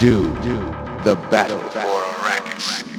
do the battle for Arrakis.